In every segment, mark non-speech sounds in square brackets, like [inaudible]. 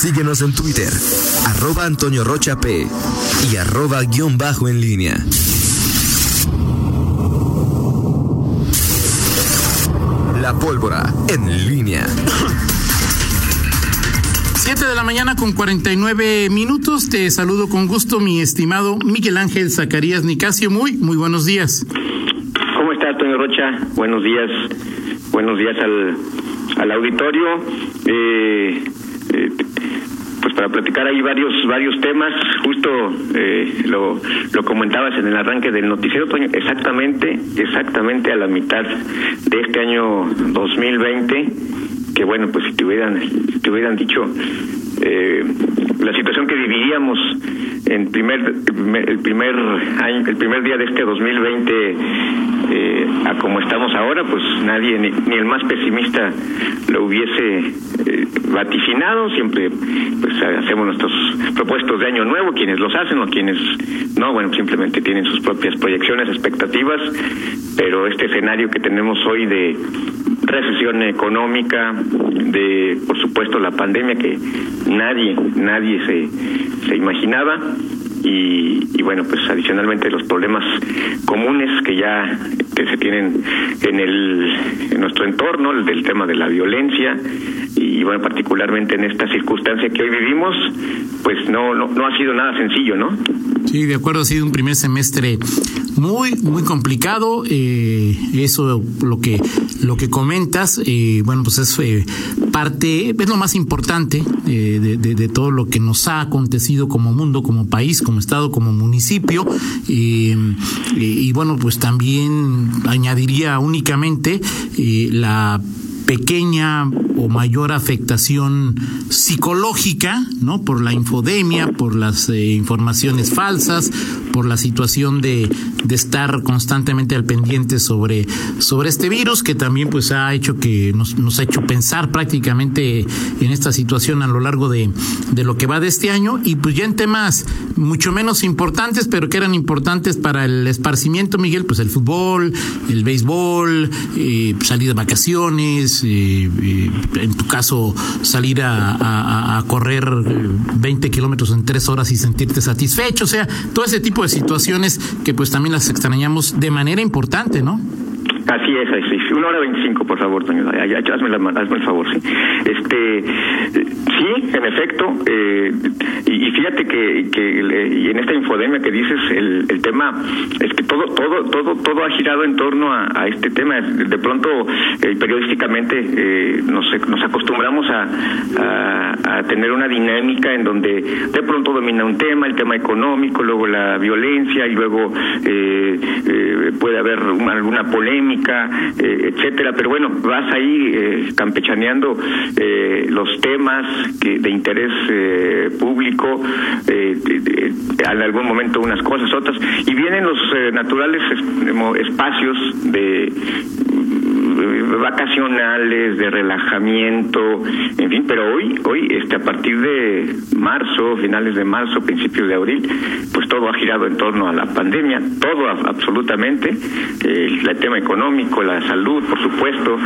Síguenos en Twitter, arroba Antonio Rocha P y arroba guion bajo en línea. La pólvora en línea. 7 de la mañana con 49 minutos. Te saludo con gusto, mi estimado Miguel Ángel Zacarías Nicasio. Muy, muy buenos días. ¿Cómo está, Antonio Rocha? Buenos días. Buenos días al, al auditorio. Eh, eh, para platicar ahí varios varios temas, justo eh, lo, lo comentabas en el arranque del noticiero, exactamente, exactamente a la mitad de este año 2020, que bueno, pues si te hubieran, si te hubieran dicho eh, la situación que viviríamos en primer el primer año, el primer día de este 2020 eh, a como estamos ahora, pues nadie ni, ni el más pesimista lo hubiese eh, vaticinado. Siempre pues hacemos nuestros propuestos de año nuevo, quienes los hacen o quienes no, bueno, simplemente tienen sus propias proyecciones, expectativas, pero este escenario que tenemos hoy de recesión económica, de por supuesto la pandemia que nadie, nadie se, se imaginaba. Y, y, bueno pues adicionalmente los problemas comunes que ya que se tienen en el en nuestro entorno el del tema de la violencia y bueno particularmente en esta circunstancia que hoy vivimos pues no no, no ha sido nada sencillo no Sí, de acuerdo, ha sido un primer semestre muy, muy complicado. Eh, eso lo que, lo que comentas, eh, bueno, pues es eh, parte, es lo más importante eh, de, de, de, todo lo que nos ha acontecido como mundo, como país, como estado, como municipio. y bueno, pues también añadiría únicamente la pequeña o mayor afectación psicológica, ¿no? Por la infodemia, por las eh, informaciones falsas, por la situación de, estar constantemente al pendiente sobre, sobre este virus, que también pues ha hecho que nos, nos ha hecho pensar prácticamente en esta situación a lo largo de, de lo que va de este año, y pues ya en temas mucho menos importantes, pero que eran importantes para el esparcimiento, Miguel, pues el fútbol, el béisbol, eh, salir de vacaciones, eh, eh, en tu caso salir a, a, a correr 20 kilómetros en tres horas y sentirte satisfecho, o sea, todo ese tipo de situaciones que pues también las extrañamos de manera importante, ¿no? Así es, así es. Una hora veinticinco, por favor, Toño. Hazme, la, hazme el favor, sí. Este, sí, en efecto. Eh, y, fíjate que, que en esta infodemia que dices, el, el tema es que todo, todo, todo, todo ha girado en torno a, este tema. De pronto, eh, periodísticamente, eh, nos, nos acostumbramos a, a, tener una dinámica en donde de pronto domina un tema, el tema económico, luego la violencia y luego eh, eh, puede haber una, alguna polémica eh, etcétera. Pero bueno, vas ahí eh, campechaneando eh, los temas que, de interés eh, público, en algún momento unas cosas, otras, y vienen los naturales espacios de vacacionales, de relajamiento, en fin, pero hoy, hoy, este, a partir de marzo, finales de marzo, principios de abril, pues todo ha girado en torno a la pandemia, todo absolutamente, eh, el tema económico, la salud, por supuesto.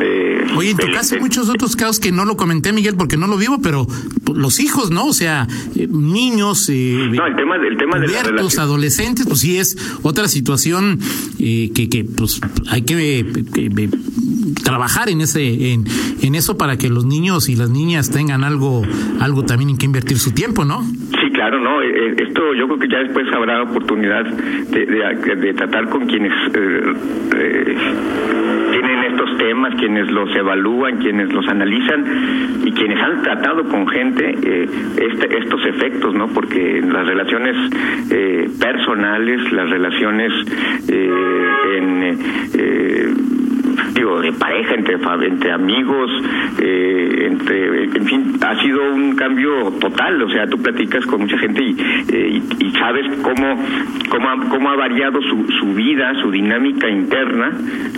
Eh, Oye, en tu caso muchos otros casos que no lo comenté, Miguel, porque no lo vivo, pero los hijos, ¿no? O sea, eh, niños, eh, no, el tema, el tema de la adolescentes, pues sí es otra situación eh, que, que pues hay que, que trabajar en ese en, en eso para que los niños y las niñas tengan algo algo también en que invertir su tiempo, ¿no? Sí, claro, no. Eh, esto yo creo que ya después habrá oportunidad de, de, de tratar con quienes eh, eh, temas, quienes los evalúan, quienes los analizan y quienes han tratado con gente eh, este, estos efectos, ¿no? Porque las relaciones eh, personales, las relaciones eh, en digo, de pareja, entre, entre amigos, eh, entre, en fin, ha sido un cambio total, o sea, tú platicas con mucha gente y, eh, y, sabes cómo, cómo, ha, cómo ha variado su, vida, su dinámica interna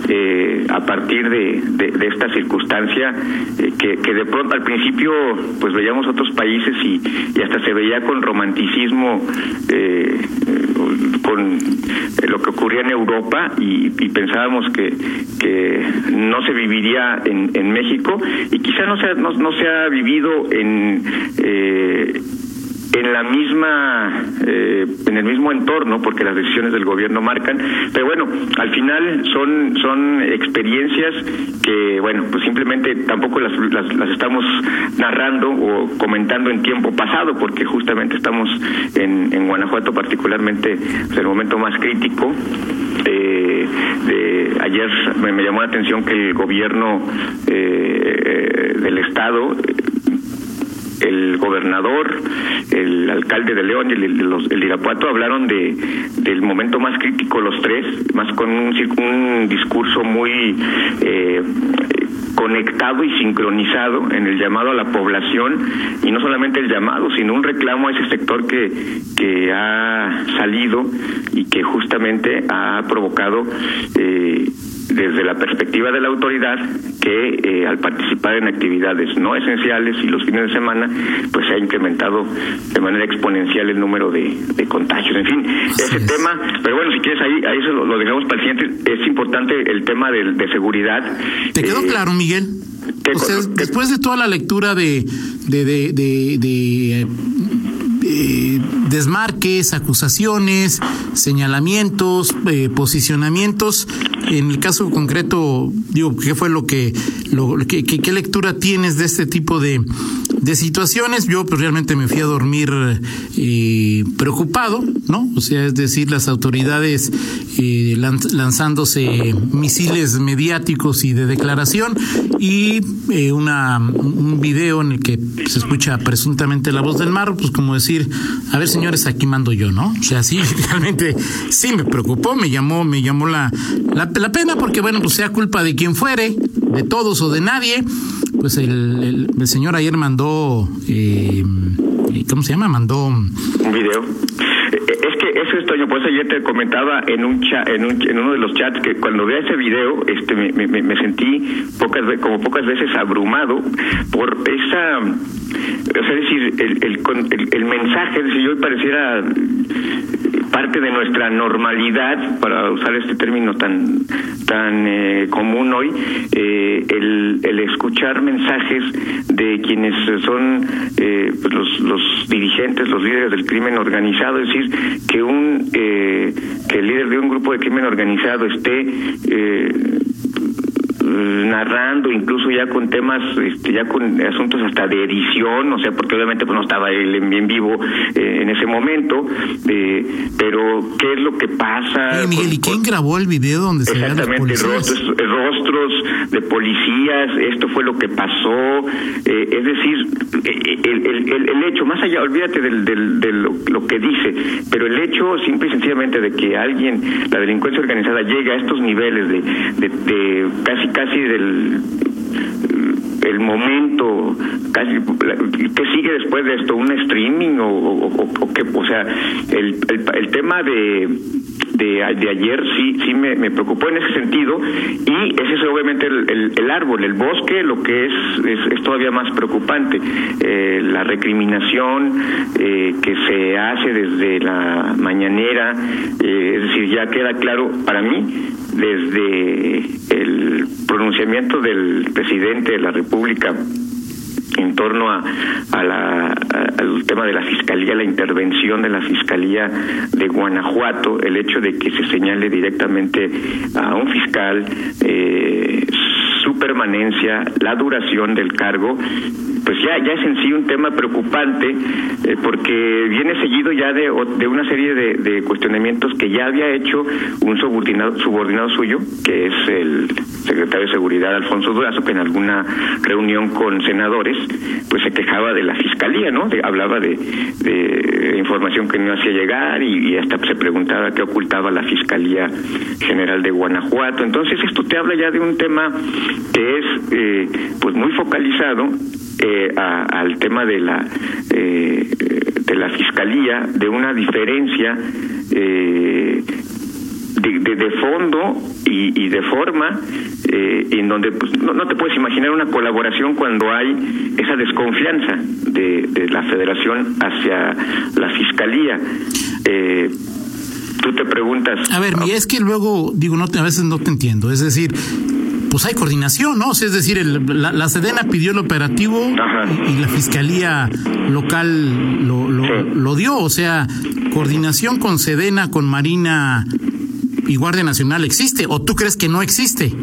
eh, a partir de, esta circunstancia eh, que, de pronto al principio pues veíamos otros países y, y hasta se veía con romanticismo eh, con lo que ocurría en Europa y, y pensábamos que, que no se viviría en, en México y quizá no se ha, no, no se ha en eh, en la misma eh, en el mismo entorno porque las decisiones del gobierno marcan pero bueno al final son son experiencias que bueno pues simplemente tampoco las, las, estamos narrando o comentando en tiempo pasado porque justamente estamos en, en Guanajuato particularmente pues, el momento más crítico eh, de, ayer me, me, llamó la atención que el gobierno eh, del estado el gobernador, el alcalde de León y el, el, Irapuato hablaron de del momento más crítico los tres, más con un, un discurso muy eh, conectado y sincronizado en el llamado a la población y no solamente el llamado, sino un reclamo a ese sector que, que ha salido y que justamente ha provocado eh, desde la perspectiva de la autoridad que eh, al participar en actividades no esenciales y los fines de semana pues se ha incrementado de manera exponencial el número de, de contagios. En fin ese tema pero bueno si quieres ahí ahí lo, lo, dejamos para el siguiente. Es importante el tema de, de seguridad. Te quedó eh, claro Miguel o sea, después de toda la lectura de, de, de eh, desmarques, acusaciones, señalamientos, eh, posicionamientos. En el caso concreto, digo, ¿qué fue lo que, qué lectura tienes de este tipo de, de situaciones? Yo pues realmente me fui a dormir eh, preocupado, ¿no? O sea, es decir, las autoridades eh, lanzándose misiles mediáticos y de declaración y eh, una un video en el que se escucha presuntamente la voz del mar, pues como decir, a ver señores, aquí mando yo, ¿no? O sea, sí, [laughs] realmente sí me preocupó, me llamó, me llamó la, la, la pena porque bueno, pues sea culpa de quien fuere, de todos o de nadie, pues el, el, señor ayer mandó, eh, ¿cómo se llama? Mandó un video. Es que eso es Toño, pues ayer te comentaba en un chat, en, un, en uno de los chats que cuando vea ese video, este, me, me, me sentí pocas como pocas veces abrumado por esa, o sea, decir, el, el, el, el mensaje, es decir, yo pareciera parte de nuestra normalidad, para usar este término tan tan eh, común hoy, eh, el, el escuchar mensajes de quienes son eh, pues los, los dirigentes, los líderes del crimen organizado, es decir, que un eh, que el líder de un grupo de crimen organizado esté eh, narrando incluso ya con temas este, ya con asuntos hasta de edición o sea porque obviamente pues no estaba él en, vivo eh, en ese momento eh, pero qué es lo que pasa Miguel, con, ¿y quién grabó el video donde se exactamente rostros, rostros de policías esto fue lo que pasó eh, es decir el, el, el, el, hecho más allá olvídate del, del, de lo, lo que dice pero el hecho simple y sencillamente de que alguien la delincuencia organizada llegue a estos niveles de, de, de casi casi del el momento casi qué sigue después de esto un streaming o, o, o, que o sea el, el, el tema de de, ayer sí sí me, preocupó en ese sentido y ese es obviamente el, el, el árbol, el bosque, lo que es es, es todavía más preocupante. Eh, la recriminación eh, que se hace desde la mañanera, eh, es decir, ya queda claro para mí desde el pronunciamiento del presidente de la República en torno a, a la, al tema de la fiscalía, la intervención de la fiscalía de Guanajuato, el hecho de que se señale directamente a un fiscal eh, permanencia, la duración del cargo, pues ya ya es en sí un tema preocupante eh, porque viene seguido ya de, de una serie de, de, cuestionamientos que ya había hecho un subordinado subordinado suyo que es el secretario de seguridad Alfonso Durazo que en alguna reunión con senadores pues se quejaba de la fiscalía no de, hablaba de, de, información que no hacía llegar y, y, hasta se preguntaba qué ocultaba la fiscalía general de Guanajuato. Entonces esto te habla ya de un tema que es eh, pues muy focalizado eh, a, al tema de la eh, de la fiscalía de una diferencia eh, de, de, de, fondo y, y de forma eh, en donde pues, no, no, te puedes imaginar una colaboración cuando hay esa desconfianza de, de la federación hacia la fiscalía. Eh, tú te preguntas a ver y es que luego digo no te, a veces no te entiendo. Es decir pues hay coordinación, ¿no? O sea, es decir, el, la, la, Sedena pidió el operativo y, y, la Fiscalía local lo, lo, Sí. lo dio. O sea, coordinación con Sedena, con Marina y Guardia Nacional existe. ¿O tú crees que no existe?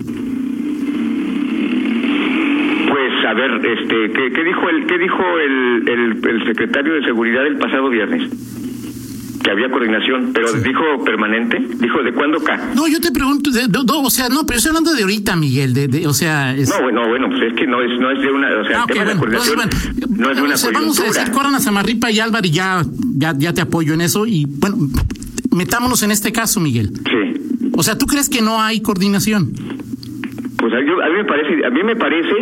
Pues a ver, este, ¿qué, qué dijo el qué dijo el, el, el secretario de seguridad el pasado viernes? Que había coordinación, pero dijo permanente, dijo de cuándo acá. No, yo te pregunto, de- de- no, o sea, no, pero estoy hablando de ahorita, Miguel, de, de- o sea, es... No, bueno, bueno, pues es que no es no es de una, o sea, Ah, el de la coordinación bueno, no es de una o sea, vamos a decir, coyuntura. corran a Samarripa y Álvaro y ya, ya, ya te apoyo en eso y, bueno, metámonos en este caso, Miguel. Sí. O sea, ¿tú crees que no hay coordinación? Pues a, yo- a mí me parece, a mí me parece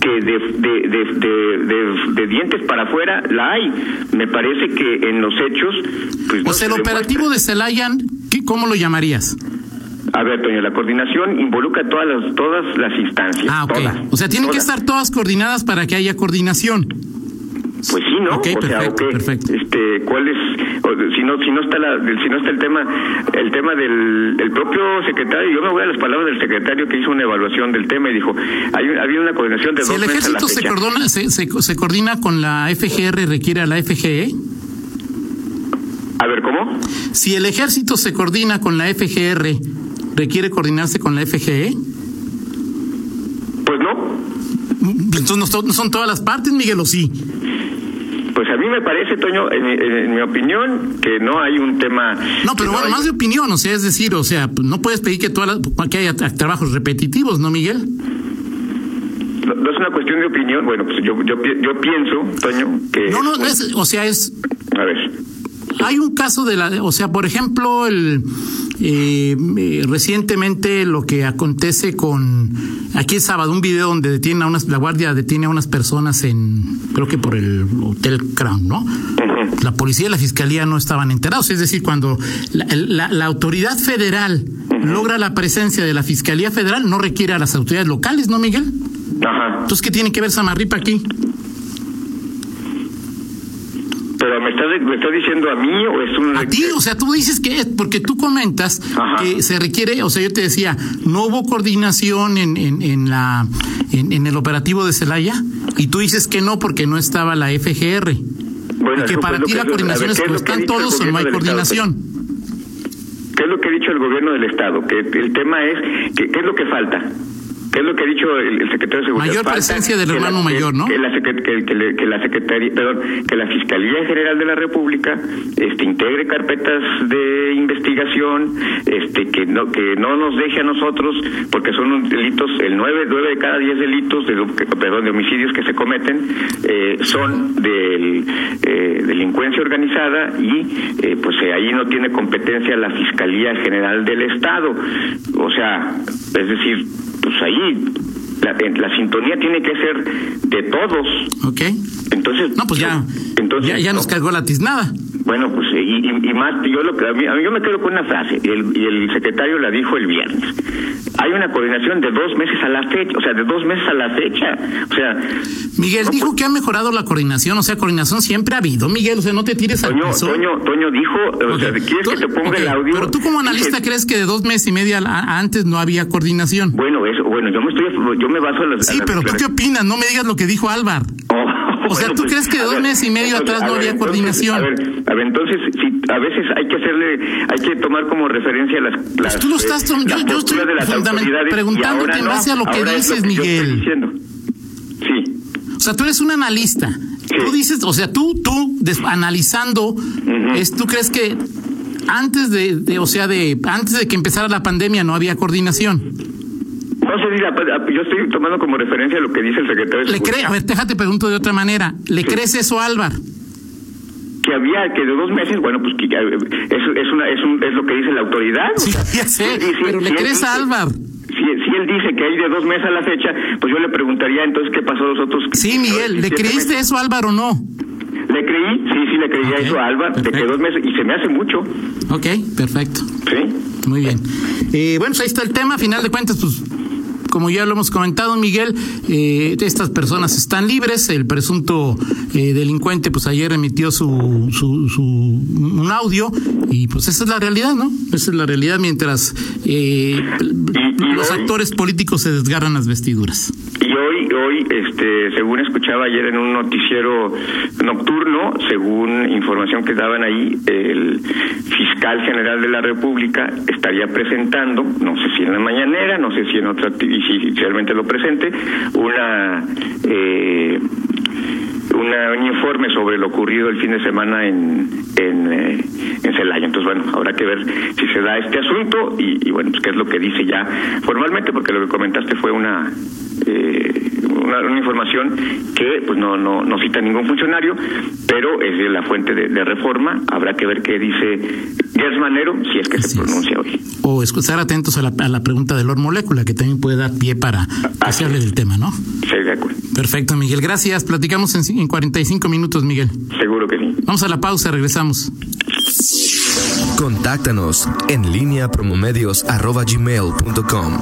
que de, de, de, dientes para afuera la hay. Me parece que en los hechos, pues no sea, el se operativo de Celayan, ¿qué- ¿cómo lo llamarías? A ver, Toño, la coordinación involucra todas las todas las instancias. Ah, ok. todas, O sea, tienen que estar todas coordinadas para que haya coordinación. Pues sí, ¿no? Ok, o sea, perfecto, perfecto. Este, ¿cuál es? o si no, si no está la, si no está el tema, el tema del el propio secretario. Yo me voy a las palabras del secretario que hizo una evaluación del tema y dijo, hay había una coordinación de Si dos el ejército se, coordina, se, se, se coordina con la FGR, requiere a la FGE. A ver, ¿cómo? Si el ejército se coordina con la FGR, requiere coordinarse con la FGE. Pues no. Entonces no son, no son todas las partes, Miguel, o sí. Pues a mí me parece, Toño, en, mi- en mi opinión, que no hay un tema. No, pero bueno, hay- más de opinión, o sea, es decir, o sea, no puedes pedir que todas las, que haya tra- trabajos repetitivos, ¿no, Miguel? no, no es una cuestión de opinión. Bueno, pues yo, yo, yo pienso, Toño, que. No, no, no es, o sea, es. Hay un caso de la, o sea, por ejemplo, el eh, eh, recientemente lo que acontece con aquí es sábado un video donde detiene a unas, la guardia detiene a unas personas en, creo que por el hotel Crown, ¿no? La policía y la fiscalía no estaban enterados, es decir, cuando la, la- la autoridad federal logra la presencia de la fiscalía federal, no requiere a las autoridades locales, ¿no, Miguel? Ajá. Entonces, ¿qué tiene que ver Samarripa aquí? Me estás diciendo a mí o es un. A ti, o sea, tú dices que es porque tú comentas Ajá. que se requiere, o sea, yo te decía, no hubo coordinación en, en, en la en, en el operativo de Celaya y tú dices que no porque no estaba la FGR. Bueno, y que para ti la coordinación es ¿qué es que lo que ha están todos o no hay coordinación. ¿Qué es lo que ha dicho el gobierno del Estado? Que el tema es, que, ¿qué es lo que falta? ¿Qué es lo que ha dicho el, el secretario de Seguridad? Mayor presencia del la- hermano mayor, ¿no? Que la, que, que le- que la Secretaría, perdón, que la Fiscalía General de la República este, integre carpetas de investigación, este, que no que no nos deje a nosotros, porque son delitos, el 9, nueve de cada 10 delitos, de, perdón, de homicidios que se cometen, eh, son del, eh, delincuencia organizada y eh, pues eh, ahí no tiene competencia la Fiscalía General del Estado. O sea, es decir, pues ahí la, eh, la sintonía tiene que ser de todos. ¿Ok? Entonces, No, pues ya, entonces, ya, ya nos no. cargó la tiznada. Bueno, pues y, y- y más, yo lo que a mí, yo me quedo con una frase y el, y el secretario la dijo el viernes. Hay una coordinación de dos meses a la fecha, o sea, de dos meses a la fecha, o sea, Miguel dijo que ha mejorado la coordinación, o sea, coordinación siempre ha habido, Miguel, o sea, no te tires al Toño, piso. Toño, Toño dijo, o sea. ¿quieres que te ponga el audio? Pero tú como analista crees que de dos meses y media antes no había coordinación. Bueno, eso, bueno, yo me estoy, yo me baso en las. Sí, las pero tú qué opinas, no me digas lo que dijo Álvaro. Oh, O sea, bueno, ¿tú pues, crees que dos ver, meses y medio entonces, atrás no había coordinación? A ver, a ver, entonces, si a veces hay que hacerle, hay que tomar como referencia las. las Pues tú lo estás tom- eh, yo- las yo estoy preguntándote en no, base a lo que dices, Miguel. diciendo. Sí. O sea, tú eres un analista. Tú dices, o sea, tú, tú, des- analizando, es, ¿tú crees que antes de, de, o sea, de, antes de que empezara la pandemia no había coordinación? No sé si la- yo estoy tomando como referencia lo que dice el secretario de ¿Le cree? A ver, déjate pregunto de otra manera. ¿Le crees eso a Álvaro? que había que de dos meses, bueno, pues que ya, eh, es, es, una, es, un, es lo que dice la autoridad. o Sí, sea, ya sé, sí, sí, pero ¿le crees a sí. Álvaro? Si, si él dice que hay de dos meses a la fecha, pues yo le preguntaría entonces qué pasó los otros. Sí, Miguel, ¿le creíste eso a Álvaro o no? Le creí, sí, sí, le creía Ok, eso a Alba, de que dos meses, y se me hace mucho, Ok, perfecto. ¿sí? Muy bien. Eh, bueno, pues ahí está el tema. A final de cuentas, pues como ya lo hemos comentado, Miguel, eh, estas personas están libres. El presunto eh, delincuente, pues ayer emitió su, su, su, un audio y pues esa es la realidad, ¿no? Esa es la realidad mientras eh, los actores políticos se desgarran las vestiduras. Este, según escuchaba ayer en un noticiero nocturno, según información que daban ahí, el fiscal general de la República estaría presentando, no sé si en la mañanera, no sé si en otra, y si realmente lo presente, una eh, un informe sobre lo ocurrido el fin de semana en en, eh, en Celaya. Entonces, bueno, habrá que ver si se da este asunto y, y bueno, pues qué es lo que dice ya formalmente, porque lo que comentaste fue una eh, una, una, información que pues no, no, no cita ningún funcionario, pero es de la fuente de, de reforma. Habrá que ver qué dice Gers Manero, si es que Así se pronuncia es. hoy. O estar atentos a la, a la, pregunta de Lord Molécula, que también puede dar pie para que se hable del tema, ¿no? Sí, de acuerdo. Perfecto, Miguel. Gracias. Platicamos en, en 45 minutos, Miguel. Seguro que sí. Vamos a la pausa, regresamos. Contáctanos en línea promomedios arroba gmail.com.